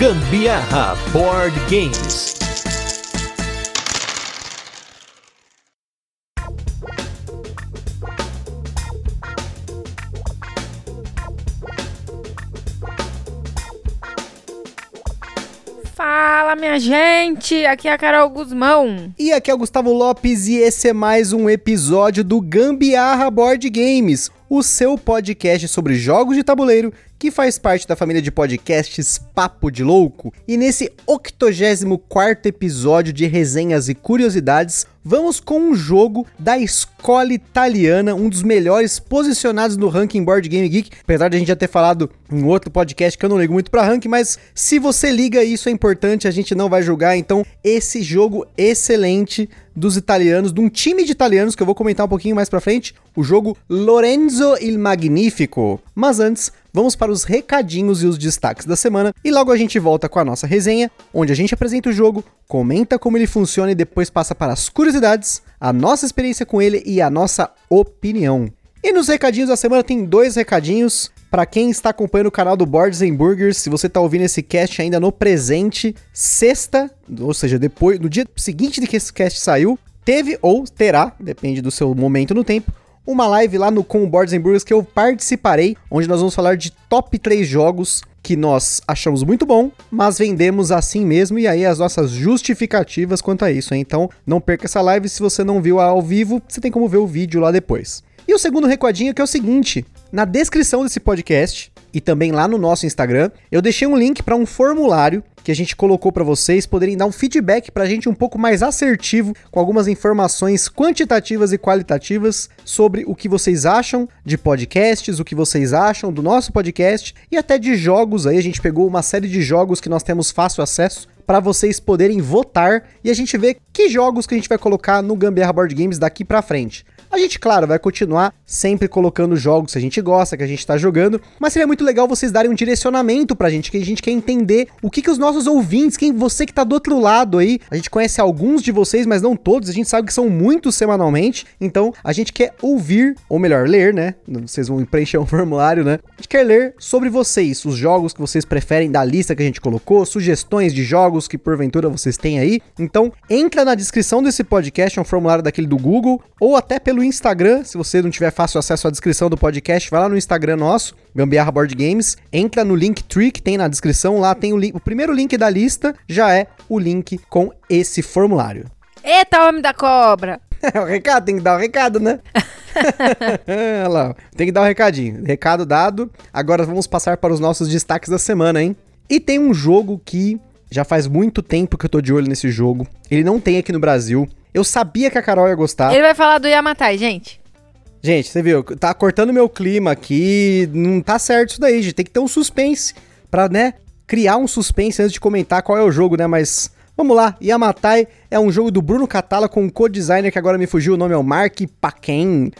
Gambiarra Board Games. Fala, minha gente! Aqui é a Carol Guzmão. E aqui é o Gustavo Lopes e esse é mais um episódio do Gambiarra Board Games, o seu podcast sobre jogos de tabuleiro que faz parte da família de podcasts Papo de Louco. E nesse 84 episódio de resenhas e curiosidades, vamos com um jogo da escola italiana, um dos melhores posicionados no ranking Board Game Geek. Apesar de a gente já ter falado em outro podcast que eu não ligo muito para ranking, mas se você liga, isso é importante, a gente não vai julgar. Então, esse jogo excelente dos italianos, de um time de italianos que eu vou comentar um pouquinho mais pra frente, o jogo Lorenzo il Magnifico. Mas antes, vamos para os recadinhos e os destaques da semana e logo a gente volta com a nossa resenha, onde a gente apresenta o jogo, comenta como ele funciona e depois passa para as curiosidades, a nossa experiência com ele e a nossa opinião. E nos recadinhos da semana tem dois recadinhos. Para quem está acompanhando o canal do Boards and Burgers, se você está ouvindo esse cast ainda no presente, sexta, ou seja, depois, no dia seguinte de que esse cast saiu, teve ou terá, depende do seu momento no tempo, uma live lá no Com Boards and Burgers que eu participarei, onde nós vamos falar de top 3 jogos que nós achamos muito bom, mas vendemos assim mesmo e aí as nossas justificativas quanto a isso. Hein? Então, não perca essa live se você não viu ao vivo, você tem como ver o vídeo lá depois. E o segundo recadinho que é o seguinte: na descrição desse podcast e também lá no nosso Instagram, eu deixei um link para um formulário que a gente colocou para vocês poderem dar um feedback para a gente um pouco mais assertivo, com algumas informações quantitativas e qualitativas sobre o que vocês acham de podcasts, o que vocês acham do nosso podcast e até de jogos. Aí a gente pegou uma série de jogos que nós temos fácil acesso para vocês poderem votar e a gente ver que jogos que a gente vai colocar no Gambiarra Board Games daqui para frente. A gente, claro, vai continuar sempre colocando jogos que a gente gosta, que a gente tá jogando, mas seria muito legal vocês darem um direcionamento pra gente, que a gente quer entender o que que os nossos ouvintes, quem você que tá do outro lado aí, a gente conhece alguns de vocês, mas não todos, a gente sabe que são muitos semanalmente, então a gente quer ouvir, ou melhor, ler, né? Vocês vão preencher um formulário, né? A gente quer ler sobre vocês, os jogos que vocês preferem da lista que a gente colocou, sugestões de jogos que porventura vocês têm aí. Então, entra na descrição desse podcast, é um formulário daquele do Google, ou até pelo Instagram, se você não tiver fácil acesso à descrição do podcast, vai lá no Instagram nosso, Gambiarra Board Games, entra no link tree que tem na descrição, lá tem o link, o primeiro link da lista já é o link com esse formulário. Eita, homem da cobra! É o recado, tem que dar o recado, né? Olha lá, tem que dar o um recadinho. Recado dado. Agora vamos passar para os nossos destaques da semana, hein? E tem um jogo que já faz muito tempo que eu tô de olho nesse jogo. Ele não tem aqui no Brasil. Eu sabia que a Carol ia gostar. Ele vai falar do Yamatai, gente. Gente, você viu, tá cortando meu clima aqui, não tá certo isso daí, gente. Tem que ter um suspense pra, né, criar um suspense antes de comentar qual é o jogo, né? Mas vamos lá, Yamatai é um jogo do Bruno Catala com um co-designer que agora me fugiu o nome, é o Mark Paquin.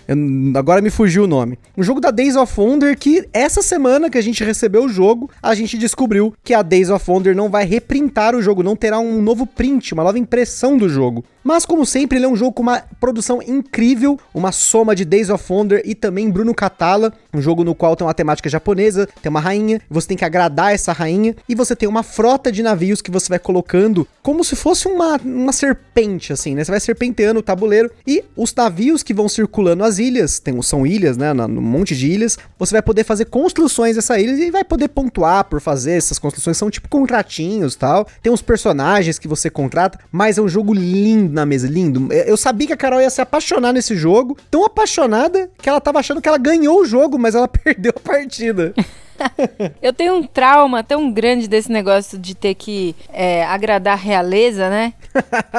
Agora me fugiu o nome. Um jogo da Days of Wonder que essa semana que a gente recebeu o jogo, a gente descobriu que a Days of Wonder não vai reprintar o jogo, não terá um novo print, uma nova impressão do jogo. Mas como sempre, ele é um jogo com uma produção incrível, uma soma de Days of Wonder e também Bruno Catala, um jogo no qual tem uma temática japonesa, tem uma rainha, você tem que agradar essa rainha e você tem uma frota de navios que você vai colocando como se fosse uma, uma serpente, assim, né? Você vai serpenteando o tabuleiro e os navios que vão circulando as ilhas, tem, são ilhas, né? Um monte de ilhas, você vai poder fazer construções dessa ilha e vai poder pontuar por fazer essas construções. São tipo contratinhos tal. Tem uns personagens que você contrata, mas é um jogo lindo na mesa, lindo. Eu sabia que a Carol ia se apaixonar nesse jogo, tão apaixonada que ela tava achando que ela ganhou o jogo, mas ela perdeu a partida. eu tenho um trauma tão grande desse negócio de ter que é, agradar a realeza, né?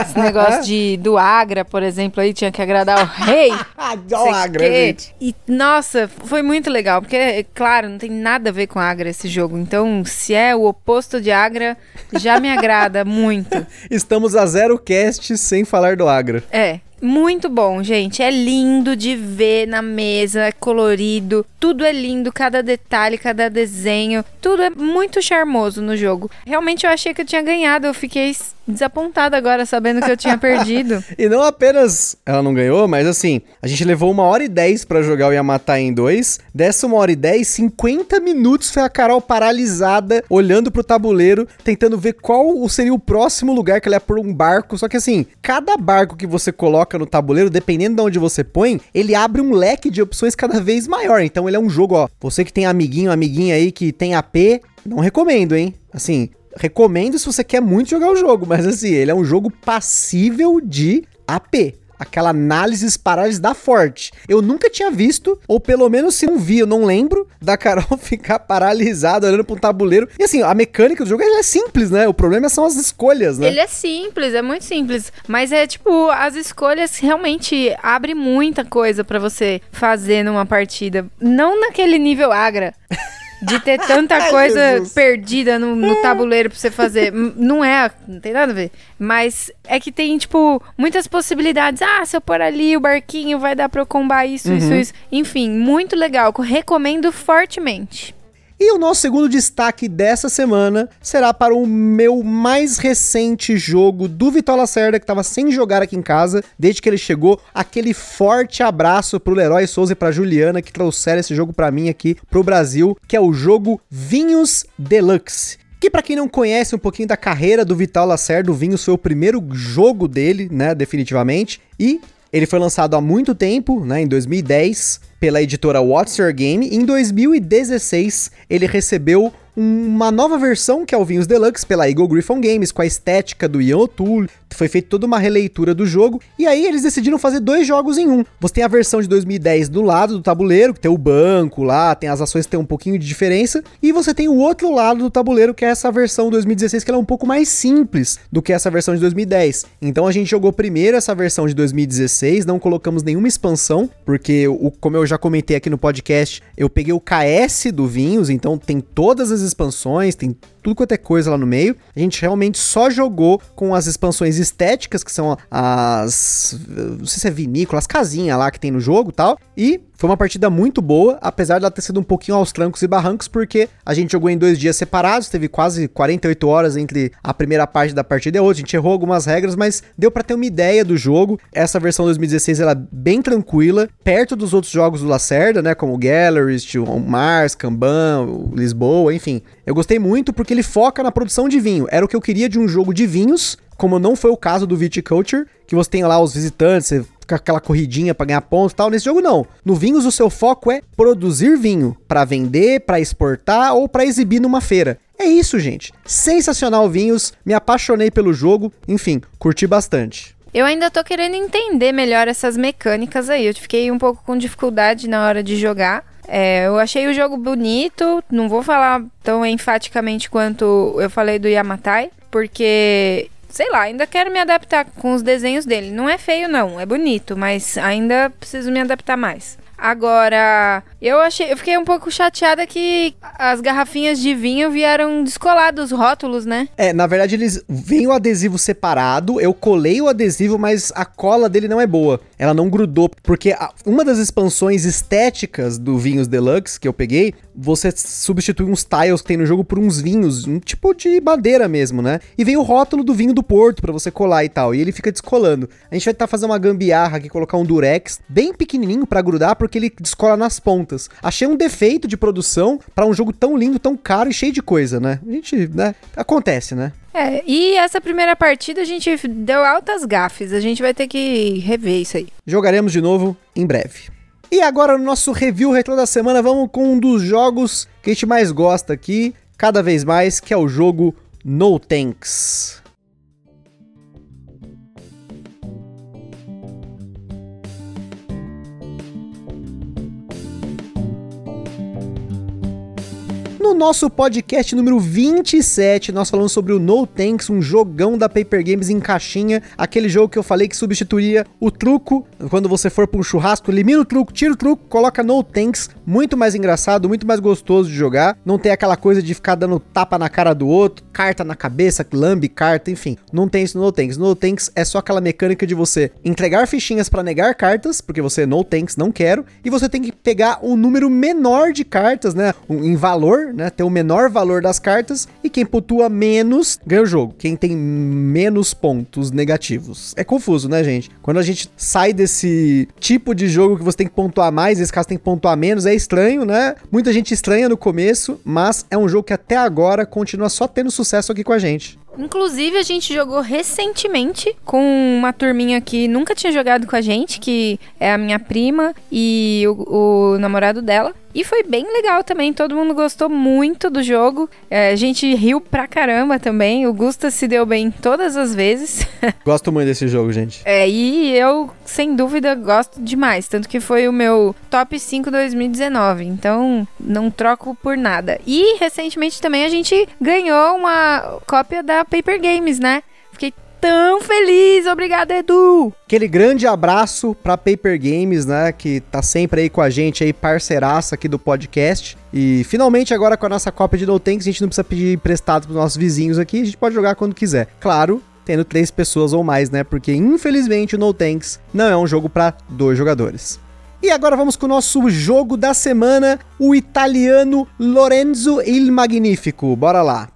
Esse negócio de, do Agra, por exemplo, aí tinha que agradar o rei. do Agra, gente. E, nossa, foi muito legal, porque, claro, não tem nada a ver com Agra esse jogo. Então, se é o oposto de Agra, já me agrada muito. Estamos a zero cast sem falar do Agra. É. Muito bom, gente. É lindo de ver na mesa, é colorido, tudo é lindo, cada detalhe, cada desenho, tudo é muito charmoso no jogo. Realmente eu achei que eu tinha ganhado, eu fiquei desapontada agora, sabendo que eu tinha perdido. E não apenas ela não ganhou, mas assim, a gente levou uma hora e dez pra jogar o Yamatai em dois. Dessa uma hora e dez, 50 minutos foi a Carol paralisada, olhando pro tabuleiro, tentando ver qual seria o próximo lugar que ela ia por um barco. Só que assim, cada barco que você coloca no tabuleiro, dependendo de onde você põe, ele abre um leque de opções cada vez maior. Então ele é um jogo, ó. Você que tem amiguinho, amiguinha aí que tem AP, não recomendo, hein? Assim, recomendo se você quer muito jogar o jogo, mas assim, ele é um jogo passível de AP. Aquela análise parálise da forte. Eu nunca tinha visto, ou pelo menos se não vi, eu não lembro, da Carol ficar paralisada olhando para um tabuleiro. E assim, a mecânica do jogo é simples, né? O problema são as escolhas, né? Ele é simples, é muito simples. Mas é tipo, as escolhas realmente abrem muita coisa para você fazer numa partida. Não naquele nível agra. de ter tanta coisa Jesus. perdida no, no, tabuleiro pra você fazer. não é, não tem nada a ver. Mas é que tem, tipo, muitas possibilidades. Ah, se eu pôr ali o barquinho, vai dar pra eu combar isso, uhum. isso, isso. Enfim, muito legal. Recomendo fortemente. E o nosso segundo destaque dessa semana será para o meu mais recente jogo do Vitor Lacerda, que estava sem jogar aqui em casa, desde que ele chegou. Aquele forte abraço pro Leroy Souza e pra Juliana, que trouxeram esse jogo para mim aqui pro Brasil, que é o jogo Vinhos Deluxe que para quem não conhece um pouquinho da carreira do Vital Lacerda, o Vinhos foi o primeiro jogo dele, né, definitivamente, e ele foi lançado há muito tempo, né, em 2010, pela editora What's Your Game. Em 2016, ele recebeu uma nova versão que é o Vinhos Deluxe pela Eagle Griffon Games, com a estética do Ian O'Toole. Foi feita toda uma releitura do jogo. E aí eles decidiram fazer dois jogos em um. Você tem a versão de 2010 do lado do tabuleiro, que tem o banco lá, tem as ações que tem um pouquinho de diferença. E você tem o outro lado do tabuleiro, que é essa versão 2016, que ela é um pouco mais simples do que essa versão de 2010. Então a gente jogou primeiro essa versão de 2016, não colocamos nenhuma expansão, porque, o, como eu já comentei aqui no podcast, eu peguei o KS do Vinhos, então tem todas as expansões, tem tudo quanto é coisa lá no meio. A gente realmente só jogou com as expansões estéticas, que são as. Não sei se é vinícola, as casinhas lá que tem no jogo tal. E foi uma partida muito boa, apesar dela ter sido um pouquinho aos trancos e barrancos, porque a gente jogou em dois dias separados, teve quase 48 horas entre a primeira parte da partida e a outra. A gente errou algumas regras, mas deu para ter uma ideia do jogo. Essa versão 2016 ela é bem tranquila, perto dos outros jogos do Lacerda, né? Como Galleries, Mars, Kanban, Lisboa, enfim. Eu gostei muito porque ele foca na produção de vinho. Era o que eu queria de um jogo de vinhos, como não foi o caso do Viticulture, que você tem lá os visitantes, você fica aquela corridinha para ganhar pontos e tal. Nesse jogo não. No vinhos o seu foco é produzir vinho para vender, para exportar ou para exibir numa feira. É isso, gente. Sensacional vinhos, me apaixonei pelo jogo, enfim, curti bastante. Eu ainda tô querendo entender melhor essas mecânicas aí. Eu fiquei um pouco com dificuldade na hora de jogar. É, eu achei o jogo bonito, não vou falar tão enfaticamente quanto eu falei do Yamatai, porque sei lá, ainda quero me adaptar com os desenhos dele. Não é feio, não, é bonito, mas ainda preciso me adaptar mais. Agora, eu achei, eu fiquei um pouco chateada que as garrafinhas de vinho vieram descolados os rótulos, né? É, na verdade eles vêm o adesivo separado, eu colei o adesivo, mas a cola dele não é boa. Ela não grudou, porque uma das expansões estéticas do Vinhos Deluxe que eu peguei, você substitui uns tiles que tem no jogo por uns vinhos, um tipo de madeira mesmo, né? E vem o rótulo do vinho do Porto para você colar e tal, e ele fica descolando. A gente vai estar tá fazendo uma gambiarra aqui, colocar um durex bem pequenininho para grudar, porque ele descola nas pontas. Achei um defeito de produção para um jogo tão lindo, tão caro e cheio de coisa, né? A gente, né? Acontece, né? É, e essa primeira partida a gente deu altas gafes. A gente vai ter que rever isso aí. Jogaremos de novo em breve. E agora no nosso review retro da semana, vamos com um dos jogos que a gente mais gosta aqui, cada vez mais, que é o jogo No Tanks. No nosso podcast número 27, nós falamos sobre o No Tanks, um jogão da Paper Games em caixinha, aquele jogo que eu falei que substituía o truco. Quando você for para um churrasco, elimina o truco, tira o truco, coloca No Tanks, muito mais engraçado, muito mais gostoso de jogar. Não tem aquela coisa de ficar dando tapa na cara do outro, carta na cabeça, lambe carta, enfim. Não tem isso no No Tanks. No Tanks é só aquela mecânica de você entregar fichinhas para negar cartas, porque você No Tanks não quero, e você tem que pegar um número menor de cartas, né, em valor menor, né? Tem o menor valor das cartas e quem pontua menos ganha o jogo. Quem tem menos pontos negativos. É confuso, né, gente? Quando a gente sai desse tipo de jogo que você tem que pontuar mais, nesse caso tem que pontuar menos, é estranho, né? Muita gente estranha no começo, mas é um jogo que até agora continua só tendo sucesso aqui com a gente. Inclusive, a gente jogou recentemente com uma turminha que nunca tinha jogado com a gente, que é a minha prima e o, o namorado dela. E foi bem legal também, todo mundo gostou muito do jogo. É, a gente riu pra caramba também. O Gusta se deu bem todas as vezes. Gosto muito desse jogo, gente. É, e eu, sem dúvida, gosto demais. Tanto que foi o meu top 5 2019. Então, não troco por nada. E recentemente também a gente ganhou uma cópia da Paper Games, né? Fiquei tão feliz. Obrigada, Edu. Aquele grande abraço pra Paper Games, né, que tá sempre aí com a gente aí, parceiraça aqui do podcast. E finalmente agora com a nossa cópia de No Tanks, a gente não precisa pedir emprestado pros nossos vizinhos aqui, a gente pode jogar quando quiser. Claro, tendo três pessoas ou mais, né? Porque infelizmente o No Tanks não é um jogo para dois jogadores. E agora vamos com o nosso jogo da semana, o italiano Lorenzo il Magnifico. Bora lá.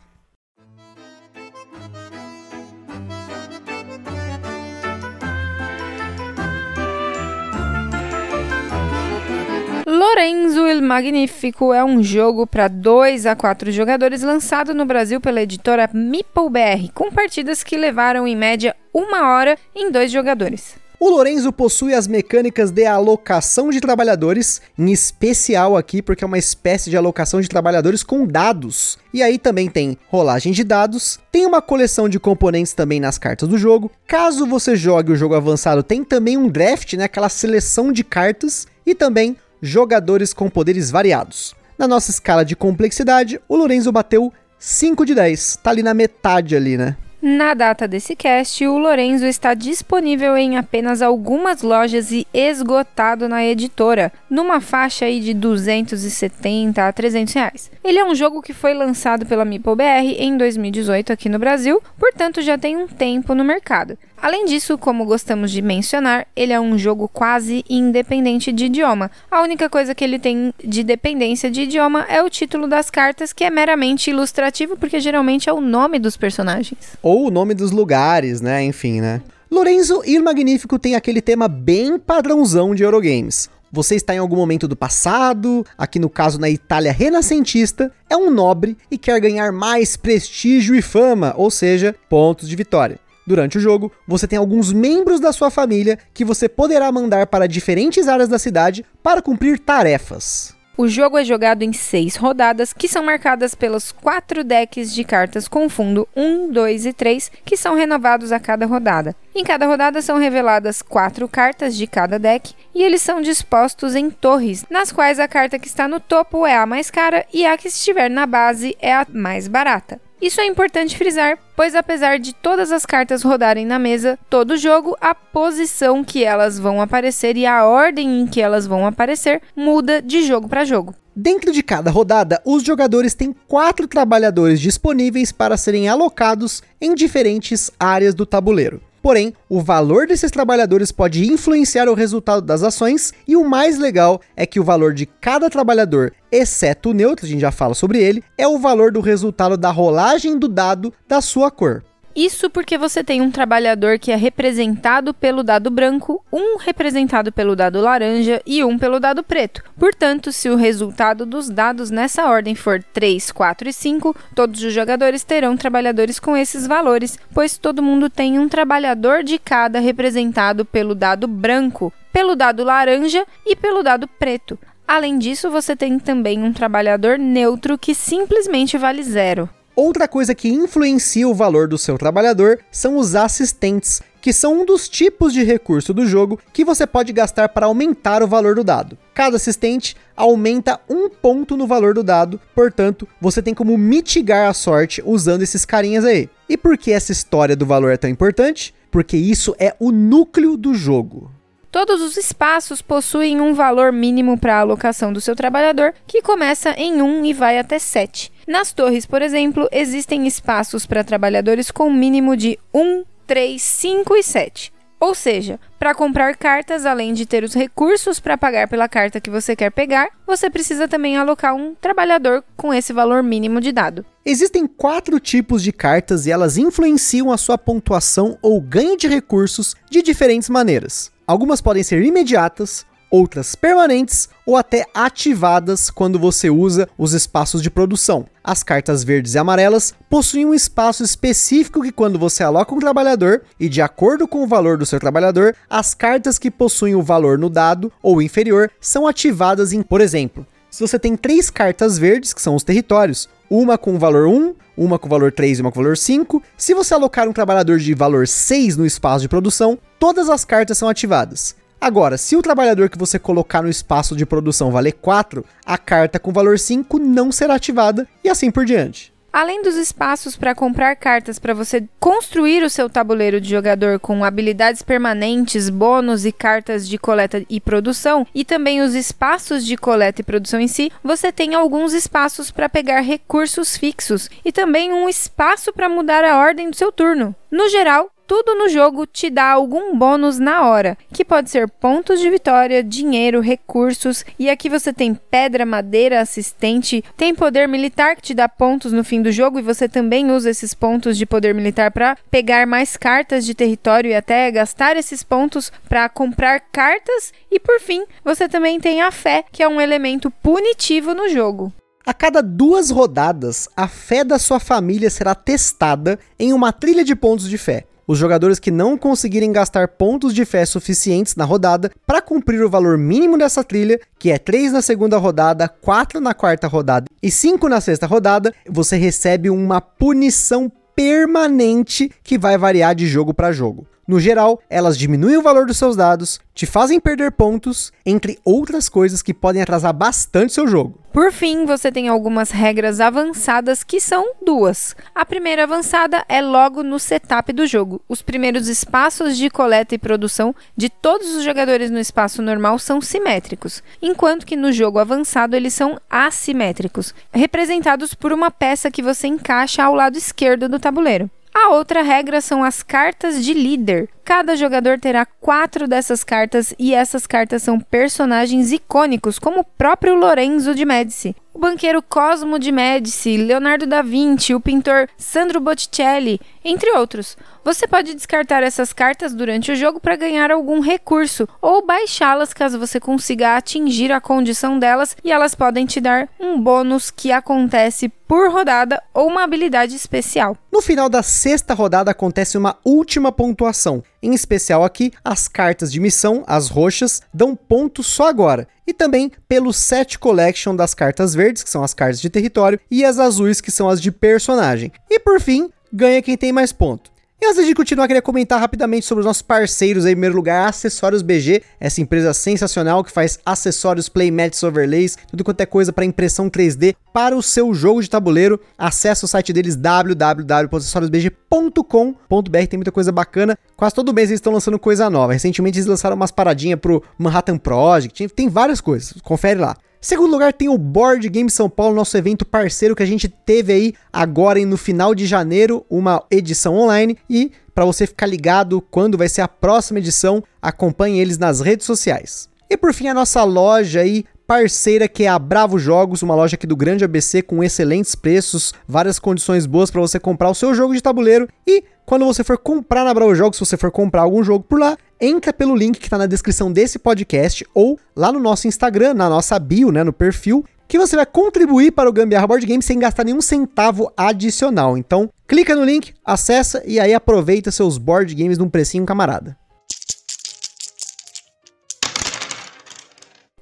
Lorenzo il Magnifico é um jogo para 2 a 4 jogadores lançado no Brasil pela editora Meeple BR, com partidas que levaram em média uma hora em dois jogadores. O Lorenzo possui as mecânicas de alocação de trabalhadores, em especial aqui porque é uma espécie de alocação de trabalhadores com dados. E aí também tem rolagem de dados, tem uma coleção de componentes também nas cartas do jogo. Caso você jogue o jogo avançado, tem também um draft, né, aquela seleção de cartas e também jogadores com poderes variados. Na nossa escala de complexidade, o Lorenzo bateu 5 de 10, tá ali na metade ali, né? Na data desse cast, o Lorenzo está disponível em apenas algumas lojas e esgotado na editora, numa faixa aí de 270 a 300 reais. Ele é um jogo que foi lançado pela MeepleBR em 2018 aqui no Brasil, portanto já tem um tempo no mercado. Além disso, como gostamos de mencionar, ele é um jogo quase independente de idioma. A única coisa que ele tem de dependência de idioma é o título das cartas, que é meramente ilustrativo, porque geralmente é o nome dos personagens. Ou o nome dos lugares, né? Enfim, né? Lorenzo Il Magnífico tem aquele tema bem padrãozão de Eurogames. Você está em algum momento do passado, aqui no caso na Itália renascentista, é um nobre e quer ganhar mais prestígio e fama, ou seja, pontos de vitória. Durante o jogo, você tem alguns membros da sua família que você poderá mandar para diferentes áreas da cidade para cumprir tarefas. O jogo é jogado em seis rodadas, que são marcadas pelos quatro decks de cartas com fundo 1, 2 e 3, que são renovados a cada rodada. Em cada rodada são reveladas quatro cartas de cada deck e eles são dispostos em torres, nas quais a carta que está no topo é a mais cara e a que estiver na base é a mais barata. Isso é importante frisar, pois apesar de todas as cartas rodarem na mesa todo jogo, a posição que elas vão aparecer e a ordem em que elas vão aparecer muda de jogo para jogo. Dentro de cada rodada, os jogadores têm quatro trabalhadores disponíveis para serem alocados em diferentes áreas do tabuleiro. Porém, o valor desses trabalhadores pode influenciar o resultado das ações, e o mais legal é que o valor de cada trabalhador, exceto o neutro, a gente já fala sobre ele, é o valor do resultado da rolagem do dado da sua cor. Isso porque você tem um trabalhador que é representado pelo dado branco, um representado pelo dado laranja e um pelo dado preto. Portanto, se o resultado dos dados nessa ordem for 3, 4 e 5, todos os jogadores terão trabalhadores com esses valores, pois todo mundo tem um trabalhador de cada representado pelo dado branco, pelo dado laranja e pelo dado preto. Além disso, você tem também um trabalhador neutro que simplesmente vale zero. Outra coisa que influencia o valor do seu trabalhador são os assistentes, que são um dos tipos de recurso do jogo que você pode gastar para aumentar o valor do dado. Cada assistente aumenta um ponto no valor do dado, portanto, você tem como mitigar a sorte usando esses carinhas aí. E por que essa história do valor é tão importante? Porque isso é o núcleo do jogo. Todos os espaços possuem um valor mínimo para a alocação do seu trabalhador, que começa em 1 e vai até 7. Nas torres, por exemplo, existem espaços para trabalhadores com mínimo de 1, 3, 5 e 7. Ou seja, para comprar cartas, além de ter os recursos para pagar pela carta que você quer pegar, você precisa também alocar um trabalhador com esse valor mínimo de dado. Existem quatro tipos de cartas e elas influenciam a sua pontuação ou ganho de recursos de diferentes maneiras. Algumas podem ser imediatas, outras permanentes ou até ativadas quando você usa os espaços de produção. As cartas verdes e amarelas possuem um espaço específico que quando você aloca um trabalhador e de acordo com o valor do seu trabalhador, as cartas que possuem o valor no dado ou inferior são ativadas em, por exemplo, se você tem três cartas verdes, que são os territórios, uma com valor 1, uma com valor 3 e uma com valor 5. Se você alocar um trabalhador de valor 6 no espaço de produção, todas as cartas são ativadas. Agora, se o trabalhador que você colocar no espaço de produção valer 4, a carta com valor 5 não será ativada e assim por diante. Além dos espaços para comprar cartas para você construir o seu tabuleiro de jogador com habilidades permanentes, bônus e cartas de coleta e produção, e também os espaços de coleta e produção em si, você tem alguns espaços para pegar recursos fixos e também um espaço para mudar a ordem do seu turno. No geral, tudo no jogo te dá algum bônus na hora, que pode ser pontos de vitória, dinheiro, recursos, e aqui você tem pedra, madeira, assistente, tem poder militar que te dá pontos no fim do jogo e você também usa esses pontos de poder militar para pegar mais cartas de território e até gastar esses pontos para comprar cartas, e por fim, você também tem a fé, que é um elemento punitivo no jogo. A cada duas rodadas, a fé da sua família será testada em uma trilha de pontos de fé. Os jogadores que não conseguirem gastar pontos de fé suficientes na rodada para cumprir o valor mínimo dessa trilha, que é 3 na segunda rodada, 4 na quarta rodada e 5 na sexta rodada, você recebe uma punição permanente que vai variar de jogo para jogo. No geral, elas diminuem o valor dos seus dados, te fazem perder pontos, entre outras coisas que podem atrasar bastante seu jogo. Por fim, você tem algumas regras avançadas que são duas. A primeira avançada é logo no setup do jogo. Os primeiros espaços de coleta e produção de todos os jogadores no espaço normal são simétricos, enquanto que no jogo avançado eles são assimétricos, representados por uma peça que você encaixa ao lado esquerdo do tabuleiro. A outra regra são as cartas de líder. Cada jogador terá quatro dessas cartas e essas cartas são personagens icônicos, como o próprio Lorenzo de Médici, o banqueiro Cosmo de Médici, Leonardo da Vinci, o pintor Sandro Botticelli, entre outros. Você pode descartar essas cartas durante o jogo para ganhar algum recurso ou baixá-las caso você consiga atingir a condição delas e elas podem te dar um bônus que acontece por rodada ou uma habilidade especial. No final da sexta rodada acontece uma última pontuação. Em especial aqui, as cartas de missão, as roxas, dão ponto só agora. E também pelo set collection das cartas verdes, que são as cartas de território, e as azuis, que são as de personagem. E por fim, ganha quem tem mais ponto. E antes de continuar, queria comentar rapidamente sobre os nossos parceiros aí. Em primeiro lugar, Acessórios BG, essa empresa sensacional que faz acessórios, playmats, overlays, tudo quanto é coisa para impressão 3D para o seu jogo de tabuleiro. Acesse o site deles www.acessoriosbg.com.br, tem muita coisa bacana. Quase todo mês eles estão lançando coisa nova. Recentemente eles lançaram umas paradinhas pro Manhattan Project, tem várias coisas. Confere lá. Segundo lugar, tem o Board Game São Paulo, nosso evento parceiro que a gente teve aí agora no final de janeiro, uma edição online. E para você ficar ligado quando vai ser a próxima edição, acompanhe eles nas redes sociais. E por fim, a nossa loja aí, parceira que é a Bravo Jogos, uma loja aqui do Grande ABC com excelentes preços, várias condições boas para você comprar o seu jogo de tabuleiro e quando você for comprar na Bravo Jogos, se você for comprar algum jogo por lá, entra pelo link que está na descrição desse podcast ou lá no nosso Instagram, na nossa bio, né, no perfil, que você vai contribuir para o Gambiarra Board Game sem gastar nenhum centavo adicional. Então, clica no link, acessa e aí aproveita seus board games num precinho camarada.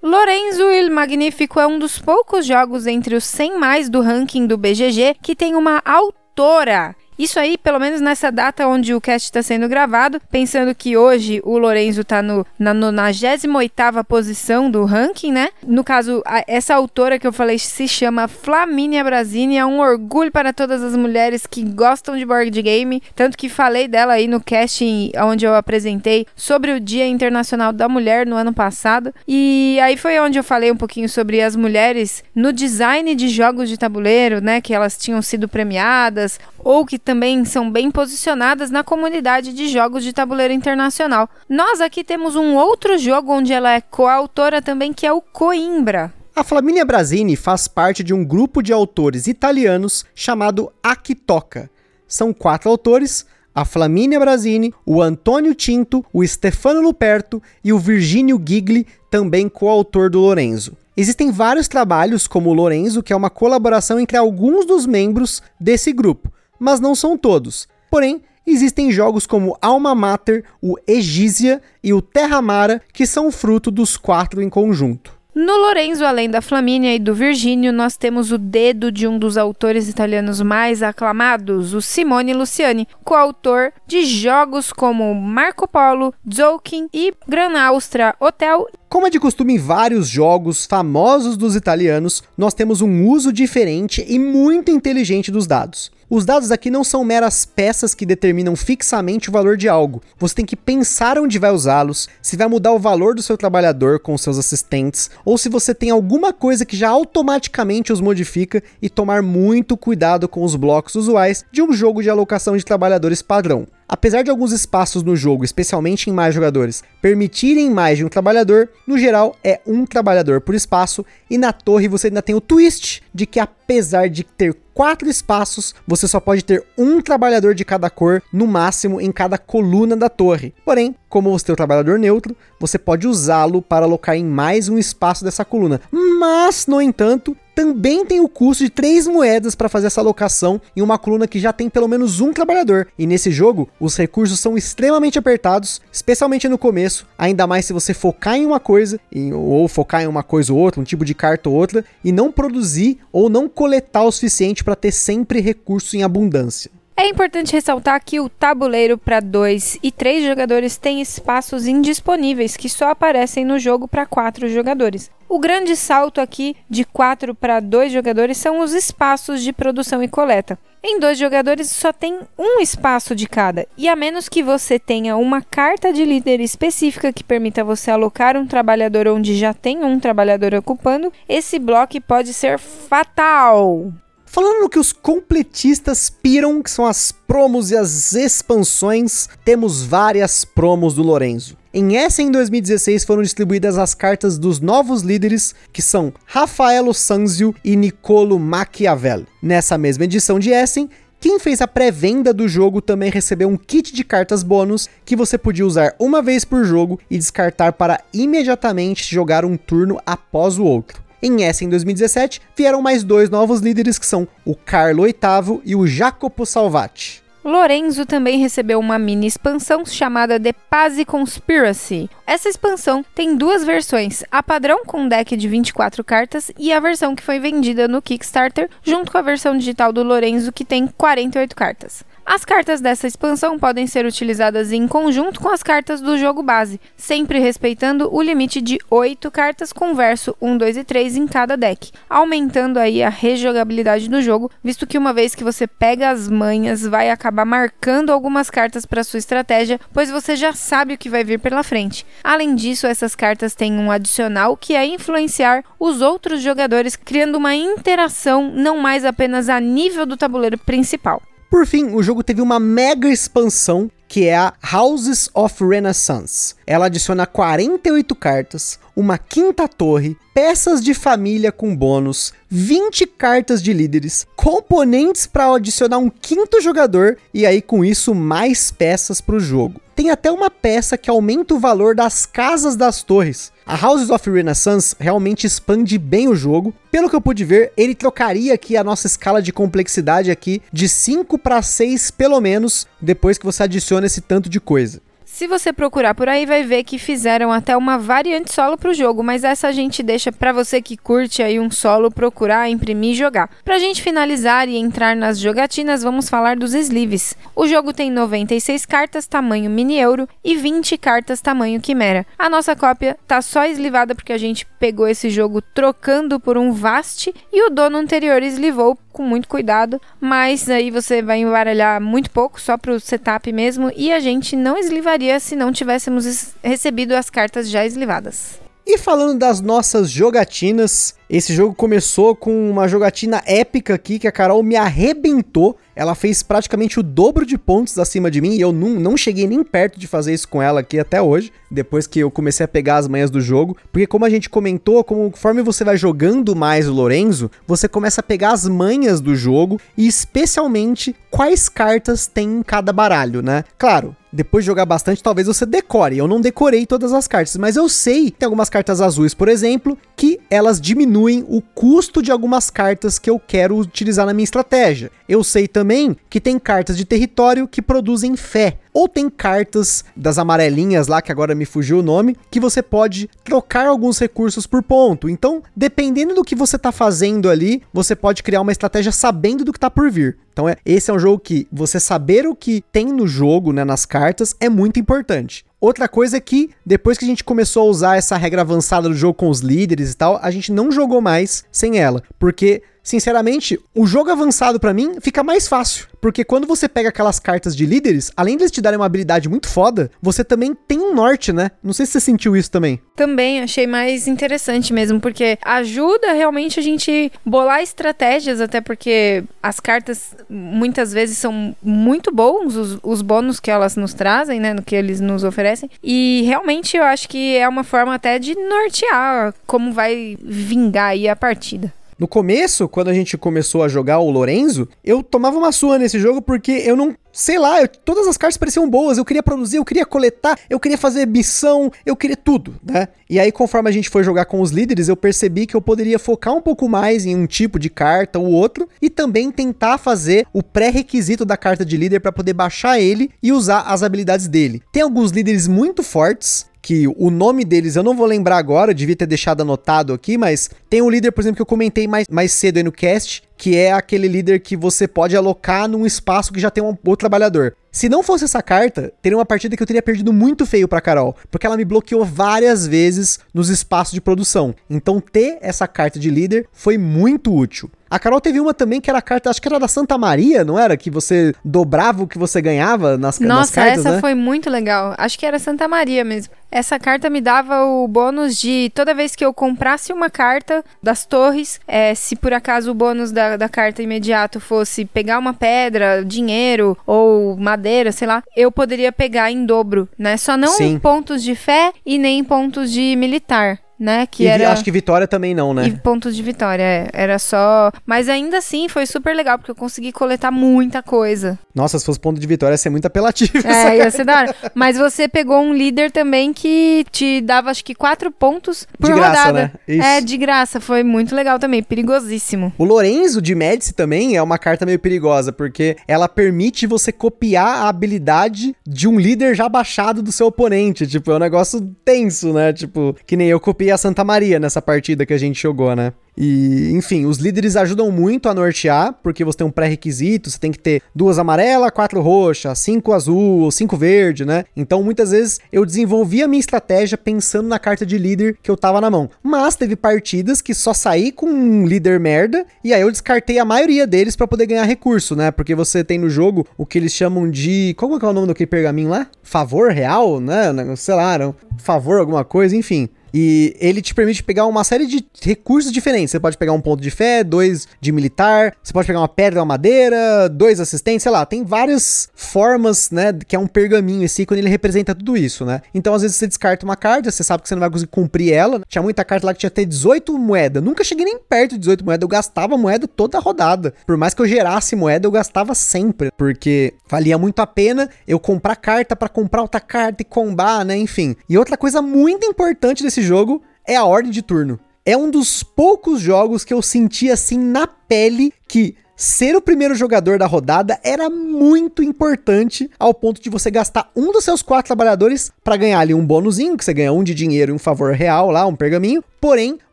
Lorenzo il Magnífico é um dos poucos jogos entre os 100 mais do ranking do BGG que tem uma autora isso aí, pelo menos nessa data onde o cast está sendo gravado, pensando que hoje o Lorenzo está no, na 98 posição do ranking, né? No caso, a, essa autora que eu falei se chama Flamínia Brasini, é um orgulho para todas as mulheres que gostam de board game, tanto que falei dela aí no cast onde eu apresentei sobre o Dia Internacional da Mulher no ano passado. E aí foi onde eu falei um pouquinho sobre as mulheres no design de jogos de tabuleiro, né? Que elas tinham sido premiadas ou que também são bem posicionadas na comunidade de jogos de tabuleiro internacional. Nós aqui temos um outro jogo onde ela é coautora também, que é o Coimbra. A Flaminia Brasini faz parte de um grupo de autores italianos chamado Akitoka. São quatro autores, a Flaminia Brasini, o Antônio Tinto, o Stefano Luperto e o Virgínio Gigli, também coautor do Lorenzo. Existem vários trabalhos, como o Lorenzo, que é uma colaboração entre alguns dos membros desse grupo, mas não são todos. Porém, existem jogos como Alma Mater, o Egísia e o Terra Mara, que são fruto dos quatro em conjunto. No Lorenzo, além da Flamínia e do Virgínio, nós temos o dedo de um dos autores italianos mais aclamados, o Simone Luciani, coautor de jogos como Marco Polo, Zolkin e Gran Austria Hotel como é de costume em vários jogos famosos dos italianos, nós temos um uso diferente e muito inteligente dos dados. Os dados aqui não são meras peças que determinam fixamente o valor de algo. Você tem que pensar onde vai usá-los, se vai mudar o valor do seu trabalhador com seus assistentes, ou se você tem alguma coisa que já automaticamente os modifica e tomar muito cuidado com os blocos usuais de um jogo de alocação de trabalhadores padrão. Apesar de alguns espaços no jogo, especialmente em mais jogadores, permitirem mais de um trabalhador, no geral é um trabalhador por espaço, e na torre você ainda tem o twist de que apesar de ter quatro espaços, você só pode ter um trabalhador de cada cor, no máximo em cada coluna da torre. Porém, como você tem o trabalhador neutro, você pode usá-lo para alocar em mais um espaço dessa coluna. Mas, no entanto, também tem o custo de 3 moedas para fazer essa alocação em uma coluna que já tem pelo menos um trabalhador. E nesse jogo, os recursos são extremamente apertados, especialmente no começo, ainda mais se você focar em uma coisa, ou focar em uma coisa ou outra, um tipo de carta ou outra, e não produzir ou não coletar o suficiente para ter sempre recursos em abundância. É importante ressaltar que o tabuleiro para 2 e 3 jogadores tem espaços indisponíveis que só aparecem no jogo para 4 jogadores. O grande salto aqui de 4 para 2 jogadores são os espaços de produção e coleta. Em dois jogadores só tem um espaço de cada, e a menos que você tenha uma carta de líder específica que permita você alocar um trabalhador onde já tem um trabalhador ocupando, esse bloco pode ser fatal. Falando no que os completistas piram, que são as promos e as expansões, temos várias promos do Lorenzo. Em Essen, em 2016, foram distribuídas as cartas dos novos líderes, que são Rafaelo Sanzio e Nicolo Machiavelli. Nessa mesma edição de Essen, quem fez a pré-venda do jogo também recebeu um kit de cartas bônus que você podia usar uma vez por jogo e descartar para imediatamente jogar um turno após o outro. Em essa, em 2017, vieram mais dois novos líderes que são o Carlo VIII e o Jacopo Salvati. Lorenzo também recebeu uma mini expansão chamada The Pazzi Conspiracy. Essa expansão tem duas versões, a padrão com deck de 24 cartas e a versão que foi vendida no Kickstarter, junto com a versão digital do Lorenzo que tem 48 cartas. As cartas dessa expansão podem ser utilizadas em conjunto com as cartas do jogo base, sempre respeitando o limite de 8 cartas com verso 1, 2 e 3 em cada deck, aumentando aí a rejogabilidade do jogo, visto que uma vez que você pega as manhas, vai acabar marcando algumas cartas para sua estratégia, pois você já sabe o que vai vir pela frente. Além disso, essas cartas têm um adicional que é influenciar os outros jogadores, criando uma interação não mais apenas a nível do tabuleiro principal. Por fim, o jogo teve uma mega expansão que é a Houses of Renaissance. Ela adiciona 48 cartas, uma quinta torre, peças de família com bônus, 20 cartas de líderes, componentes para adicionar um quinto jogador e aí com isso mais peças para o jogo. Tem até uma peça que aumenta o valor das casas das torres. A Houses of Renaissance realmente expande bem o jogo. Pelo que eu pude ver, ele trocaria aqui a nossa escala de complexidade aqui de 5 para 6 pelo menos, depois que você adiciona esse tanto de coisa. Se você procurar por aí, vai ver que fizeram até uma variante solo para o jogo, mas essa a gente deixa para você que curte aí um solo procurar, imprimir e jogar. Para a gente finalizar e entrar nas jogatinas, vamos falar dos sleeves. O jogo tem 96 cartas tamanho mini euro e 20 cartas tamanho quimera. A nossa cópia tá só eslivada porque a gente pegou esse jogo trocando por um Vast e o dono anterior eslivou com muito cuidado, mas aí você vai embaralhar muito pouco, só para o setup mesmo, e a gente não eslivaria se não tivéssemos recebido as cartas já eslivadas. E falando das nossas jogatinas, esse jogo começou com uma jogatina épica aqui que a Carol me arrebentou. Ela fez praticamente o dobro de pontos acima de mim e eu não, não cheguei nem perto de fazer isso com ela aqui até hoje, depois que eu comecei a pegar as manhas do jogo. Porque, como a gente comentou, conforme você vai jogando mais o Lorenzo, você começa a pegar as manhas do jogo e, especialmente, quais cartas tem em cada baralho, né? Claro, depois de jogar bastante, talvez você decore. Eu não decorei todas as cartas, mas eu sei, tem algumas cartas azuis, por exemplo, que elas diminuem o custo de algumas cartas que eu quero utilizar na minha estratégia. Eu sei também que tem cartas de território que produzem fé. Ou tem cartas das amarelinhas lá, que agora me fugiu o nome, que você pode trocar alguns recursos por ponto. Então, dependendo do que você tá fazendo ali, você pode criar uma estratégia sabendo do que tá por vir. Então, é, esse é um jogo que você saber o que tem no jogo, né, nas cartas, é muito importante. Outra coisa é que, depois que a gente começou a usar essa regra avançada do jogo com os líderes e tal, a gente não jogou mais sem ela. Porque sinceramente, o jogo avançado para mim fica mais fácil. Porque quando você pega aquelas cartas de líderes, além de eles te darem uma habilidade muito foda, você também tem um norte, né? Não sei se você sentiu isso também. Também achei mais interessante mesmo, porque ajuda realmente a gente bolar estratégias, até porque as cartas muitas vezes são muito bons, os, os bônus que elas nos trazem, né? No que eles nos oferecem. E realmente eu acho que é uma forma até de nortear como vai vingar aí a partida. No começo, quando a gente começou a jogar o Lorenzo, eu tomava uma sua nesse jogo porque eu não. Sei lá, eu, todas as cartas pareciam boas, eu queria produzir, eu queria coletar, eu queria fazer missão, eu queria tudo, né? E aí, conforme a gente foi jogar com os líderes, eu percebi que eu poderia focar um pouco mais em um tipo de carta ou outro e também tentar fazer o pré-requisito da carta de líder para poder baixar ele e usar as habilidades dele. Tem alguns líderes muito fortes, que o nome deles eu não vou lembrar agora, devia ter deixado anotado aqui, mas tem um líder, por exemplo, que eu comentei mais, mais cedo aí no cast, que é aquele líder que você pode alocar num espaço que já tem um outro trabalhador. Se não fosse essa carta, teria uma partida que eu teria perdido muito feio pra Carol, porque ela me bloqueou várias vezes nos espaços de produção. Então ter essa carta de líder foi muito útil. A Carol teve uma também que era a carta, acho que era da Santa Maria, não era? Que você dobrava o que você ganhava nas, Nossa, nas cartas, essa né? foi muito legal. Acho que era Santa Maria mesmo. Essa carta me dava o bônus de toda vez que eu comprasse uma carta das torres, é, se por acaso o bônus da, da carta imediato fosse pegar uma pedra, dinheiro ou madeira, sei lá, eu poderia pegar em dobro, né? Só não Sim. pontos de fé e nem pontos de militar né? Que e era... acho que Vitória também não, né? E pontos de vitória, é. Era só. Mas ainda assim foi super legal, porque eu consegui coletar muita coisa. Nossa, se fosse ponto de vitória, ia ser muito apelativo. É, ia ser da hora. Mas você pegou um líder também que te dava, acho que, quatro pontos por De graça, rodada. né? Isso. É, de graça. Foi muito legal também. Perigosíssimo. O Lorenzo de Médici também é uma carta meio perigosa, porque ela permite você copiar a habilidade de um líder já baixado do seu oponente. Tipo, é um negócio tenso, né? Tipo, que nem eu copiei a Santa Maria nessa partida que a gente jogou, né? E, enfim, os líderes ajudam muito a nortear, porque você tem um pré-requisito, você tem que ter duas amarelas, quatro roxas, cinco azul ou cinco verde, né? Então, muitas vezes eu desenvolvi a minha estratégia pensando na carta de líder que eu tava na mão. Mas teve partidas que só saí com um líder merda, e aí eu descartei a maioria deles para poder ganhar recurso, né? Porque você tem no jogo o que eles chamam de. Qual que é o nome daquele pergaminho lá? Favor real, né? Sei lá, não. favor alguma coisa, enfim. E ele te permite pegar uma série de recursos diferentes. Você pode pegar um ponto de fé, dois de militar, você pode pegar uma pedra, uma madeira, dois assistentes, sei lá. Tem várias formas, né? Que é um pergaminho esse quando ele representa tudo isso, né? Então, às vezes, você descarta uma carta, você sabe que você não vai conseguir cumprir ela. Tinha muita carta lá que tinha até 18 moedas. Nunca cheguei nem perto de 18 moedas. Eu gastava moeda toda a rodada. Por mais que eu gerasse moeda, eu gastava sempre. Porque valia muito a pena eu comprar carta para comprar outra carta e combar, né? Enfim. E outra coisa muito importante desse jogo é a ordem de turno. É um dos poucos jogos que eu senti assim na pele que ser o primeiro jogador da rodada era muito importante ao ponto de você gastar um dos seus quatro trabalhadores para ganhar ali um bônusinho, que você ganha um de dinheiro e um favor real lá, um pergaminho. Porém,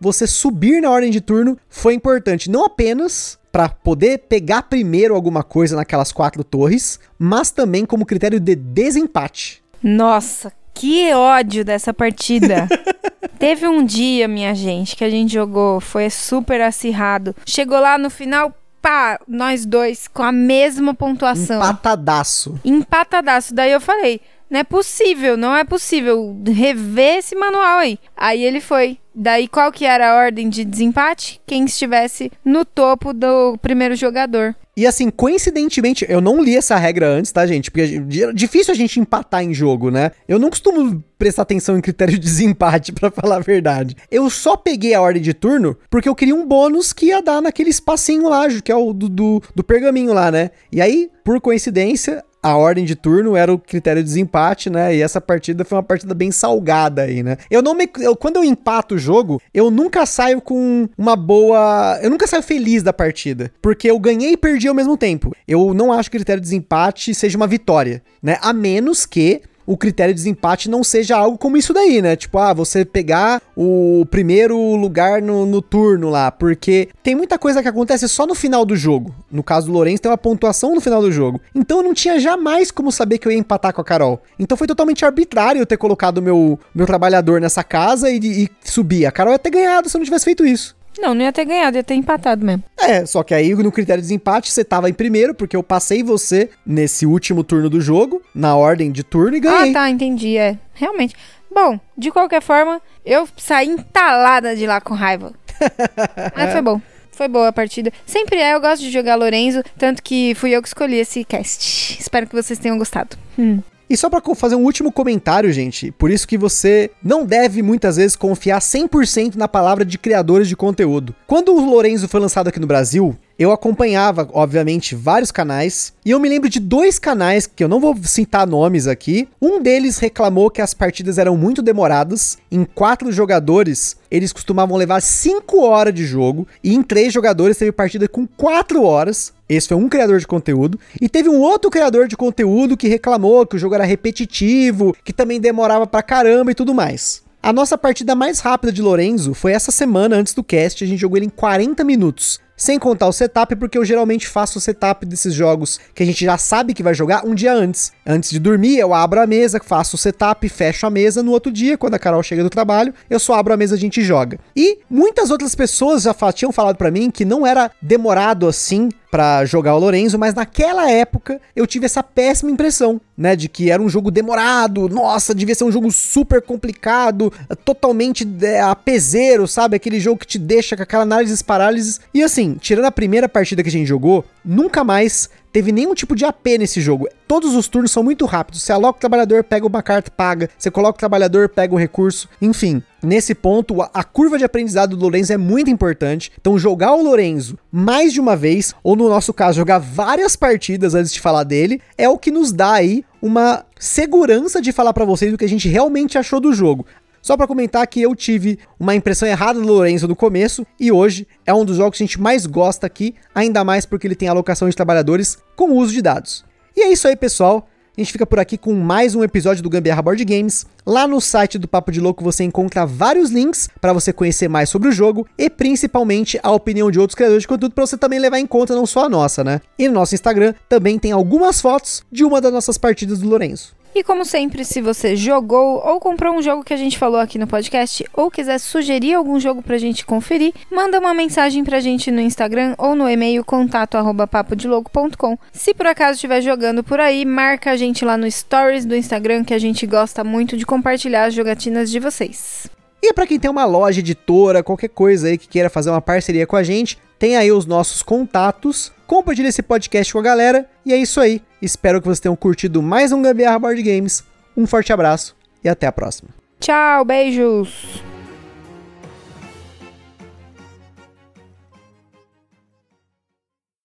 você subir na ordem de turno foi importante não apenas para poder pegar primeiro alguma coisa naquelas quatro torres, mas também como critério de desempate. Nossa, que ódio dessa partida. Teve um dia, minha gente, que a gente jogou, foi super acirrado. Chegou lá no final, pá, nós dois com a mesma pontuação. Empatadaço. Empatadaço. Daí eu falei, não é possível, não é possível rever esse manual aí. Aí ele foi. Daí qual que era a ordem de desempate? Quem estivesse no topo do primeiro jogador. E assim, coincidentemente, eu não li essa regra antes, tá, gente? Porque é difícil a gente empatar em jogo, né? Eu não costumo prestar atenção em critério de desempate, para falar a verdade. Eu só peguei a ordem de turno porque eu queria um bônus que ia dar naquele espacinho lá, que é o do, do, do pergaminho lá, né? E aí, por coincidência, a ordem de turno era o critério de desempate, né? E essa partida foi uma partida bem salgada aí, né? Eu não me. Eu, quando eu empato o jogo, eu nunca saio com uma boa. Eu nunca saio feliz da partida. Porque eu ganhei e perdi ao mesmo tempo. Eu não acho que o critério de desempate seja uma vitória, né? A menos que o critério de desempate não seja algo como isso daí, né? Tipo, ah, você pegar o primeiro lugar no, no turno lá, porque tem muita coisa que acontece só no final do jogo. No caso do Lourenço, tem uma pontuação no final do jogo. Então eu não tinha jamais como saber que eu ia empatar com a Carol. Então foi totalmente arbitrário eu ter colocado meu, meu trabalhador nessa casa e, e subir. A Carol ia ter ganhado se eu não tivesse feito isso. Não, não ia ter ganhado, ia ter empatado mesmo. É, só que aí no critério de desempate você tava em primeiro, porque eu passei você nesse último turno do jogo, na ordem de turno e ganhei. Ah, tá, entendi, é. Realmente. Bom, de qualquer forma, eu saí entalada de lá com raiva. Mas foi bom. Foi boa a partida. Sempre é, eu gosto de jogar Lorenzo, tanto que fui eu que escolhi esse cast. Espero que vocês tenham gostado. Hum. E só para fazer um último comentário, gente, por isso que você não deve muitas vezes confiar 100% na palavra de criadores de conteúdo. Quando o Lorenzo foi lançado aqui no Brasil, eu acompanhava, obviamente, vários canais. E eu me lembro de dois canais, que eu não vou citar nomes aqui. Um deles reclamou que as partidas eram muito demoradas. Em quatro jogadores, eles costumavam levar cinco horas de jogo. E em três jogadores, teve partida com quatro horas. Esse foi um criador de conteúdo. E teve um outro criador de conteúdo que reclamou que o jogo era repetitivo, que também demorava pra caramba e tudo mais. A nossa partida mais rápida de Lorenzo foi essa semana antes do cast, a gente jogou ele em 40 minutos. Sem contar o setup, porque eu geralmente faço o setup desses jogos que a gente já sabe que vai jogar um dia antes. Antes de dormir, eu abro a mesa, faço o setup, fecho a mesa. No outro dia, quando a Carol chega do trabalho, eu só abro a mesa e a gente joga. E muitas outras pessoas já tinham falado para mim que não era demorado assim para jogar o Lorenzo, mas naquela época eu tive essa péssima impressão, né, de que era um jogo demorado, nossa, devia ser um jogo super complicado, totalmente é, apeseiro, sabe? Aquele jogo que te deixa com aquela análise parálises. E assim, tirando a primeira partida que a gente jogou, nunca mais teve nenhum tipo de AP nesse jogo. Todos os turnos são muito rápidos. Você aloca o trabalhador, pega uma carta, paga. Você coloca o trabalhador, pega um recurso. Enfim, nesse ponto, a, curva de aprendizado do Lorenzo é muito importante. Então, jogar o Lorenzo mais de uma vez, ou no nosso caso, jogar várias partidas antes de falar dele, é o que nos dá aí uma segurança de falar para vocês o que a gente realmente achou do jogo. Só para comentar que eu tive uma impressão errada do Lorenzo no começo e hoje é um dos jogos que a gente mais gosta aqui, ainda mais porque ele tem alocação de trabalhadores com uso de dados. E é isso aí, pessoal. A gente fica por aqui com mais um episódio do Gambiarra Board Games. Lá no site do Papo de Louco você encontra vários links para você conhecer mais sobre o jogo e principalmente a opinião de outros criadores de conteúdo para você também levar em conta não só a nossa, né? E no nosso Instagram também tem algumas fotos de uma das nossas partidas do Lourenço. E como sempre, se você jogou ou comprou um jogo que a gente falou aqui no podcast ou quiser sugerir algum jogo pra gente conferir, manda uma mensagem pra gente no Instagram ou no e-mail contato@papodelouco.com. Se por acaso estiver jogando por aí, marca a gente lá no stories do Instagram que a gente gosta muito de compartilhar as jogatinas de vocês. E para quem tem uma loja editora, qualquer coisa aí que queira fazer uma parceria com a gente, tem aí os nossos contatos. Compartilhe esse podcast com a galera. E é isso aí. Espero que vocês tenham curtido mais um Gambiarra Board Games. Um forte abraço e até a próxima. Tchau, beijos!